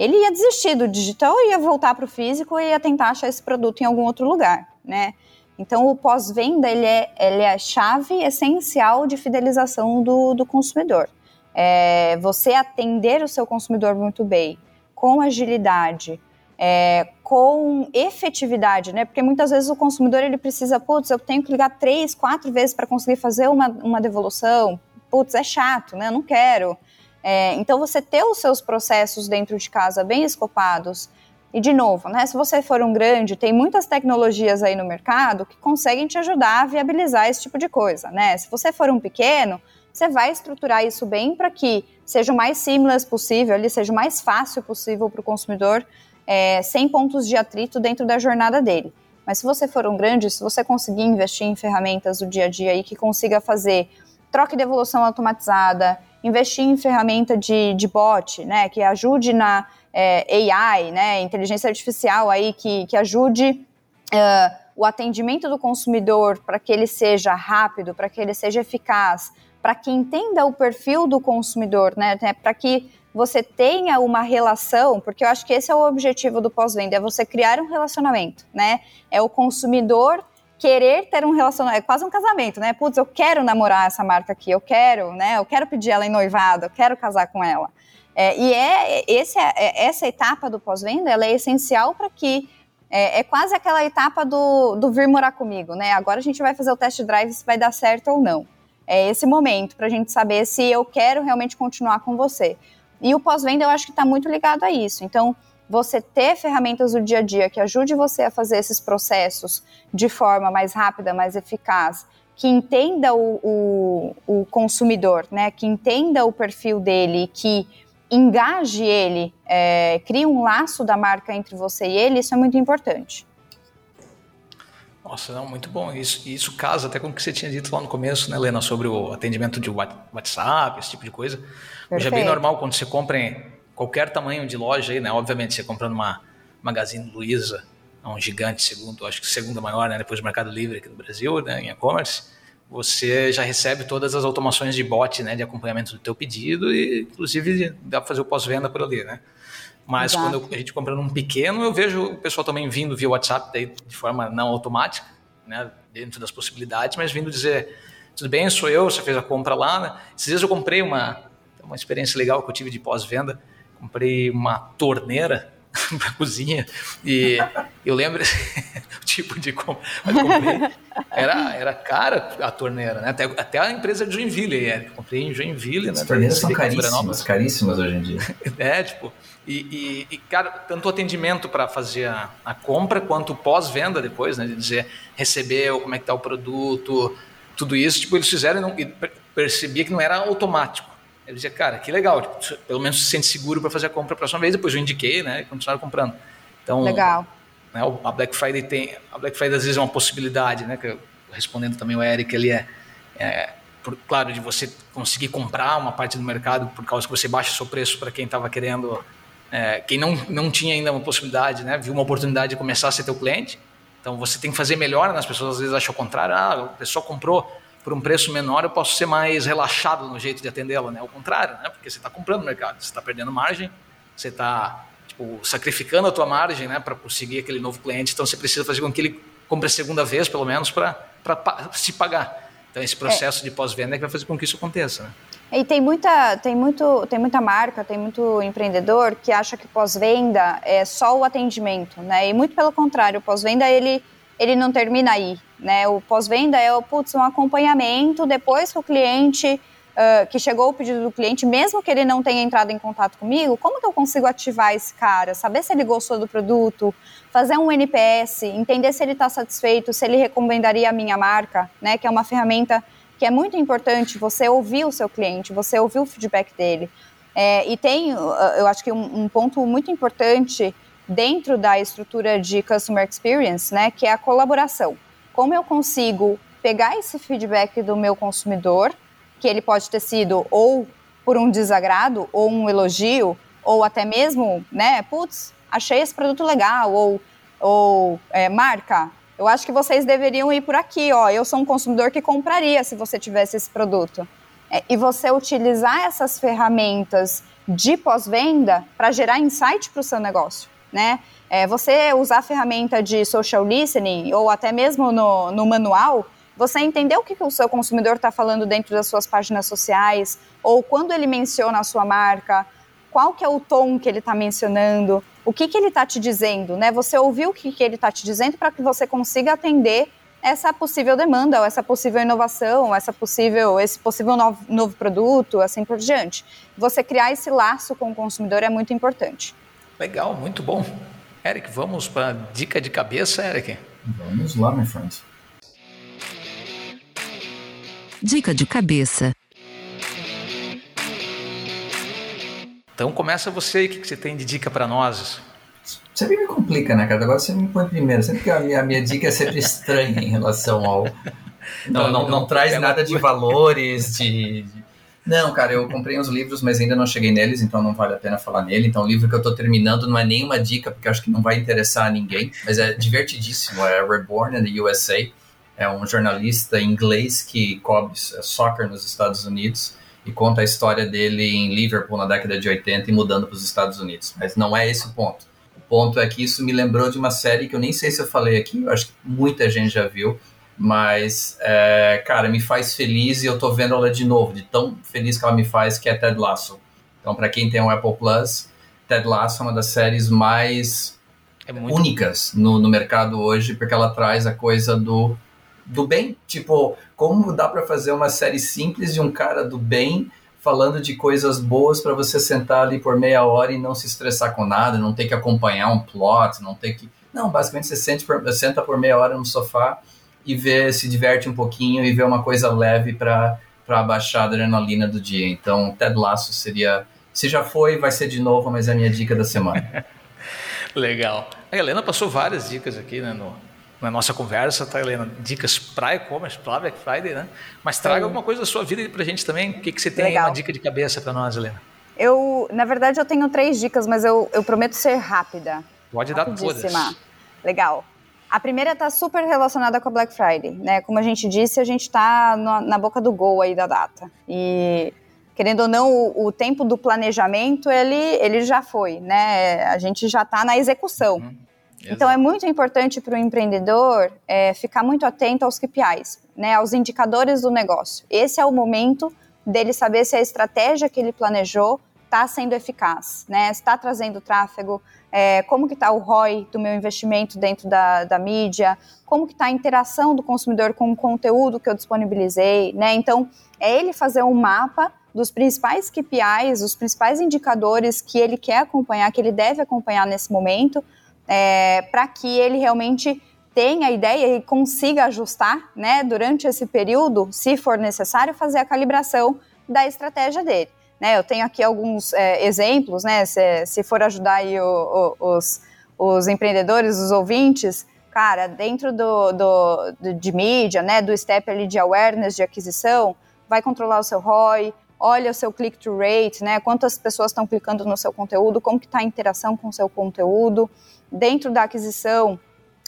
ele ia desistir do digital, ia voltar para o físico e ia tentar achar esse produto em algum outro lugar, né? Então, o pós-venda ele é, ele é a chave essencial de fidelização do, do consumidor. É você atender o seu consumidor muito bem, com agilidade, é, com efetividade, né? Porque muitas vezes o consumidor ele precisa, putz, eu tenho que ligar três, quatro vezes para conseguir fazer uma, uma devolução. Putz, é chato, né? Eu não quero. É, então, você ter os seus processos dentro de casa bem escopados, e de novo, né, se você for um grande, tem muitas tecnologias aí no mercado que conseguem te ajudar a viabilizar esse tipo de coisa, né? Se você for um pequeno, você vai estruturar isso bem para que seja o mais seamless possível, ali seja o mais fácil possível para o consumidor, é, sem pontos de atrito dentro da jornada dele. Mas se você for um grande, se você conseguir investir em ferramentas do dia a dia aí que consiga fazer troca e devolução automatizada, investir em ferramenta de, de bot, né, que ajude na é, AI, né, inteligência artificial aí, que, que ajude uh, o atendimento do consumidor para que ele seja rápido, para que ele seja eficaz, para que entenda o perfil do consumidor, né, né para que você tenha uma relação, porque eu acho que esse é o objetivo do pós-venda, é você criar um relacionamento, né? É o consumidor querer ter um relacionamento, é quase um casamento, né? Putz, eu quero namorar essa marca aqui, eu quero, né? Eu quero pedir ela em noivado, eu quero casar com ela. É, e é, esse, é, essa etapa do pós-venda, ela é essencial para que é, é, quase aquela etapa do, do vir morar comigo, né? Agora a gente vai fazer o test drive se vai dar certo ou não. É esse momento para a gente saber se eu quero realmente continuar com você. E o pós-venda eu acho que está muito ligado a isso. Então, você ter ferramentas do dia a dia que ajude você a fazer esses processos de forma mais rápida, mais eficaz, que entenda o, o, o consumidor, né, que entenda o perfil dele, que engaje ele, é, crie um laço da marca entre você e ele, isso é muito importante. Nossa, não, muito bom. Isso, isso casa até com o que você tinha dito lá no começo, né, Lena, sobre o atendimento de WhatsApp, esse tipo de coisa. Perfeito. Hoje é bem normal quando você compra qualquer tamanho de loja aí, né? Obviamente, você comprando uma Magazine Luiza, é um gigante, segundo, acho que segunda maior, né? Depois do Mercado Livre aqui no Brasil, né? Em e-commerce, você já recebe todas as automações de bot, né? De acompanhamento do teu pedido e, inclusive, dá para fazer o pós-venda por ali, né? Mas Exato. quando eu, a gente compra num pequeno, eu vejo o pessoal também vindo via WhatsApp daí, de forma não automática, né? Dentro das possibilidades, mas vindo dizer, tudo bem, sou eu, você fez a compra lá, né? Esses dias eu comprei uma, uma experiência legal que eu tive de pós-venda, comprei uma torneira para cozinha. E eu lembro o tipo de compra. Era, era cara a torneira, né? Até, até a empresa de Joinville, é. comprei em Joinville. As né? torneiras são caríssimas, caríssimas hoje em dia. É, tipo, e, e, e cara, tanto o atendimento para fazer a, a, compra quanto pós-venda depois, né? De dizer, recebeu, como é que tá o produto, tudo isso, tipo, eles fizeram e, não, e percebia que não era automático. Ele dizia, cara, que legal, tipo, pelo menos se sente seguro para fazer a compra a próxima vez. Depois eu indiquei, né, e continuaram comprando. Então, legal. Né, a Black Friday tem, a Black Friday às vezes é uma possibilidade, né, que eu, respondendo também o Eric, ele é, é por, claro, de você conseguir comprar uma parte do mercado por causa que você baixa o seu preço para quem estava querendo, é, quem não, não tinha ainda uma possibilidade, né, viu uma oportunidade de começar a ser teu cliente. Então você tem que fazer melhor, né? as pessoas às vezes acham o contrário, ah, a pessoa comprou por um preço menor, eu posso ser mais relaxado no jeito de atendê-la, né? Ao contrário, né? Porque você está comprando no mercado, você está perdendo margem, você está tipo, sacrificando a tua margem, né? Para conseguir aquele novo cliente, então você precisa fazer com que ele compre a segunda vez, pelo menos, para se pagar. Então esse processo é. de pós-venda é que vai fazer com que isso aconteça, né? E tem muita, tem, muito, tem muita marca, tem muito empreendedor que acha que pós-venda é só o atendimento, né? E muito pelo contrário, pós-venda ele ele não termina aí, né? O pós-venda é putz, um acompanhamento depois que o cliente, uh, que chegou o pedido do cliente, mesmo que ele não tenha entrado em contato comigo, como que eu consigo ativar esse cara? Saber se ele gostou do produto, fazer um NPS, entender se ele está satisfeito, se ele recomendaria a minha marca, né? Que é uma ferramenta que é muito importante você ouvir o seu cliente, você ouvir o feedback dele. É, e tem, eu acho que um, um ponto muito importante dentro da estrutura de Customer Experience, né, que é a colaboração. Como eu consigo pegar esse feedback do meu consumidor, que ele pode ter sido ou por um desagrado, ou um elogio, ou até mesmo, né, putz, achei esse produto legal, ou, ou é, marca, eu acho que vocês deveriam ir por aqui, ó, eu sou um consumidor que compraria se você tivesse esse produto. É, e você utilizar essas ferramentas de pós-venda para gerar insight para o seu negócio né? É, você usar a ferramenta de social listening ou até mesmo no, no manual, você entender o que, que o seu consumidor está falando dentro das suas páginas sociais ou quando ele menciona a sua marca, qual que é o tom que ele está mencionando, o que, que ele está te dizendo, né? Você ouviu o que, que ele está te dizendo para que você consiga atender essa possível demanda, ou essa possível inovação, essa possível, esse possível novo, novo produto, assim por diante. Você criar esse laço com o consumidor é muito importante. Legal, muito bom. Eric, vamos para dica de cabeça, Eric? Vamos lá, my friends. Dica de cabeça. Então começa você aí, o que você tem de dica para nós? Sempre me complica, né, cara? Agora você me põe primeiro. Sempre que a minha, a minha dica é sempre estranha em relação ao. Não, não, não, não traz nada de valores, de, de não, cara, eu comprei uns livros, mas ainda não cheguei neles, então não vale a pena falar nele. Então, o livro que eu tô terminando não é nenhuma dica, porque acho que não vai interessar a ninguém, mas é divertidíssimo. É Reborn in the USA. É um jornalista inglês que cobre soccer nos Estados Unidos e conta a história dele em Liverpool na década de 80 e mudando para os Estados Unidos. Mas não é esse o ponto. O ponto é que isso me lembrou de uma série que eu nem sei se eu falei aqui, eu acho que muita gente já viu, mas, é, cara, me faz feliz e eu tô vendo ela de novo, de tão feliz que ela me faz, que é Ted Lasso. Então, para quem tem um Apple Plus, Ted Lasso é uma das séries mais é únicas no, no mercado hoje, porque ela traz a coisa do, do bem. Tipo, como dá para fazer uma série simples de um cara do bem falando de coisas boas para você sentar ali por meia hora e não se estressar com nada, não ter que acompanhar um plot, não ter que. Não, basicamente você sente por, senta por meia hora no sofá e ver, se diverte um pouquinho e ver uma coisa leve para abaixar a adrenalina do dia. Então, Ted Lasso seria. Se já foi, vai ser de novo, mas é a minha dica da semana. Legal. A Helena passou várias dicas aqui né, no, na nossa conversa, tá, Helena? Dicas para e-commerce, para Black Friday, né? Mas traga alguma coisa da sua vida para a gente também. O que, que você tem Legal. uma dica de cabeça para nós, Helena? Eu, na verdade, eu tenho três dicas, mas eu, eu prometo ser rápida. Pode dar todas. Legal. A primeira está super relacionada com a Black Friday, né? Como a gente disse, a gente está na boca do gol aí da data. E querendo ou não, o, o, tempo do planejamento ele, ele já foi, né? A gente já está na execução. Uhum. Então é muito importante para o empreendedor é, ficar muito atento aos KPIs, né? Aos indicadores do negócio. Esse é o momento dele saber se a estratégia que ele planejou está sendo eficaz, né? Está trazendo tráfego, é, como que está o ROI do meu investimento dentro da, da mídia, como que está a interação do consumidor com o conteúdo que eu disponibilizei, né? Então, é ele fazer um mapa dos principais KPIs, os principais indicadores que ele quer acompanhar, que ele deve acompanhar nesse momento, é, para que ele realmente tenha a ideia e consiga ajustar, né, durante esse período, se for necessário, fazer a calibração da estratégia dele. Né, eu tenho aqui alguns é, exemplos, né, se, se for ajudar aí o, o, os, os empreendedores, os ouvintes, cara, dentro do, do, do, de mídia, né, do step ali de awareness, de aquisição, vai controlar o seu ROI, olha o seu click-through rate, né, quantas pessoas estão clicando no seu conteúdo, como que está a interação com o seu conteúdo. Dentro da aquisição,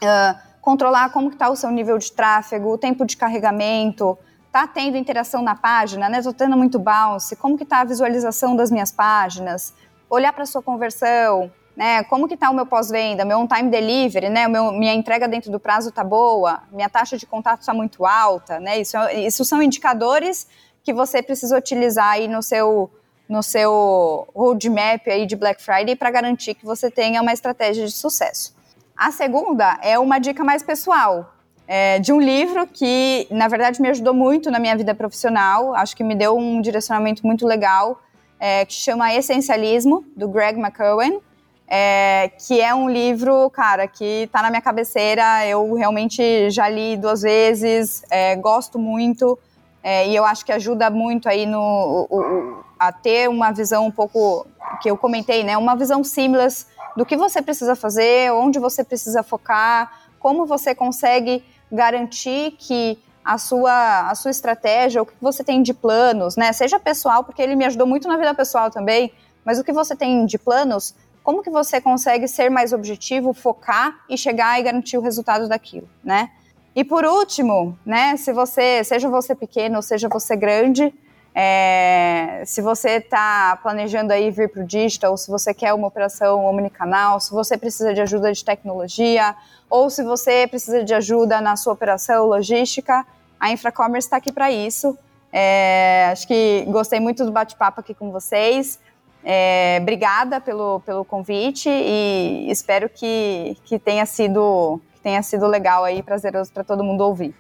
uh, controlar como está o seu nível de tráfego, o tempo de carregamento, está tendo interação na página, né? Estou tendo muito bounce, como que está a visualização das minhas páginas, olhar para sua conversão, né? Como que está o meu pós-venda, meu on-time delivery, né? Meu, minha entrega dentro do prazo está boa, minha taxa de contato está muito alta, né? Isso, isso são indicadores que você precisa utilizar aí no seu no seu roadmap aí de Black Friday para garantir que você tenha uma estratégia de sucesso. A segunda é uma dica mais pessoal, é, de um livro que, na verdade, me ajudou muito na minha vida profissional, acho que me deu um direcionamento muito legal, é, que chama Essencialismo, do Greg McKeown, é, que é um livro, cara, que está na minha cabeceira, eu realmente já li duas vezes, é, gosto muito, é, e eu acho que ajuda muito aí no, o, o, a ter uma visão um pouco, que eu comentei, né, uma visão simples do que você precisa fazer, onde você precisa focar, como você consegue garantir que a sua, a sua estratégia, o que você tem de planos, né? Seja pessoal, porque ele me ajudou muito na vida pessoal também, mas o que você tem de planos, como que você consegue ser mais objetivo, focar e chegar e garantir o resultado daquilo, né? E por último, né, se você, seja você pequeno, seja você grande, é, se você está planejando aí vir para o digital, se você quer uma operação omnicanal, se você precisa de ajuda de tecnologia, ou se você precisa de ajuda na sua operação logística, a Infracommerce está aqui para isso. É, acho que gostei muito do bate-papo aqui com vocês. É, obrigada pelo, pelo convite e espero que, que, tenha sido, que tenha sido legal aí, prazeroso para todo mundo ouvir.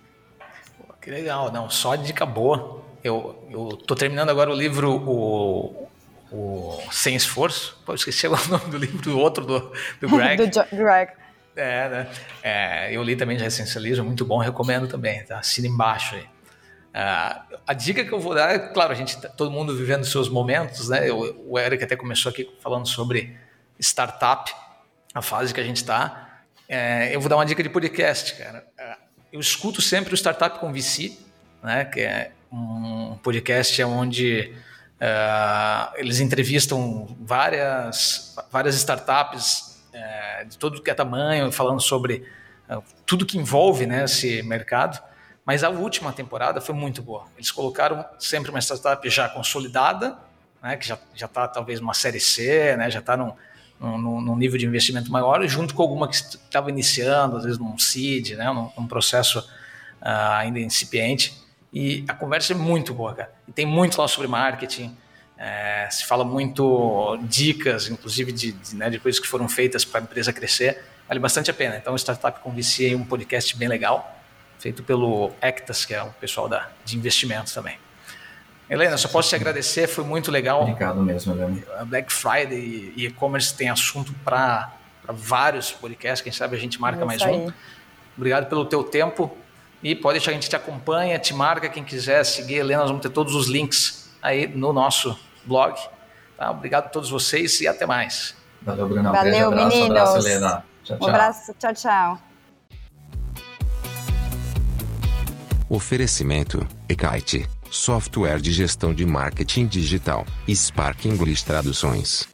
Que legal, não, só dica boa eu estou terminando agora o livro o, o Sem Esforço. Pô, esqueci o nome do livro do outro, do, do Greg. do Greg. É, né? É, eu li também já Essencialismo, muito bom, recomendo também, tá? Assina embaixo aí. Uh, a dica que eu vou dar é, claro, a gente, tá, todo mundo vivendo seus momentos, né? Eu, o Eric até começou aqui falando sobre startup, a fase que a gente está. É, eu vou dar uma dica de podcast, cara. Uh, eu escuto sempre o Startup com VC, né? Que é um podcast onde uh, eles entrevistam várias, várias startups uh, de todo que é tamanho, falando sobre uh, tudo que envolve né, esse mercado. Mas a última temporada foi muito boa. Eles colocaram sempre uma startup já consolidada, né, que já está talvez uma série C, né, já está num, num, num, nível de investimento maior, junto com alguma que estava iniciando, às vezes num seed, né, num, num processo uh, ainda incipiente. E a conversa é muito boa, cara. E tem muito lá sobre marketing. É, se fala muito dicas, inclusive de, de, né, de coisas que foram feitas para a empresa crescer. Vale bastante a pena. Então, Startup com VC é um podcast bem legal, feito pelo Ectas, que é o pessoal da, de investimentos também. Helena, só posso te agradecer, foi muito legal. Obrigado mesmo, Helena. A Black Friday e e-commerce tem assunto para vários podcasts, quem sabe a gente marca é mais um. Obrigado pelo teu tempo. E pode deixar, a gente te acompanha, te marca, quem quiser seguir Helena, nós vamos ter todos os links aí no nosso blog. Tá? Obrigado a todos vocês e até mais. Valeu, Bruno. Valeu, um abraço, meninos. abraço, Helena. Tchau, tchau. Um abraço, tchau, tchau. Oferecimento: Ekite, software de gestão de marketing digital, Spark English Traduções.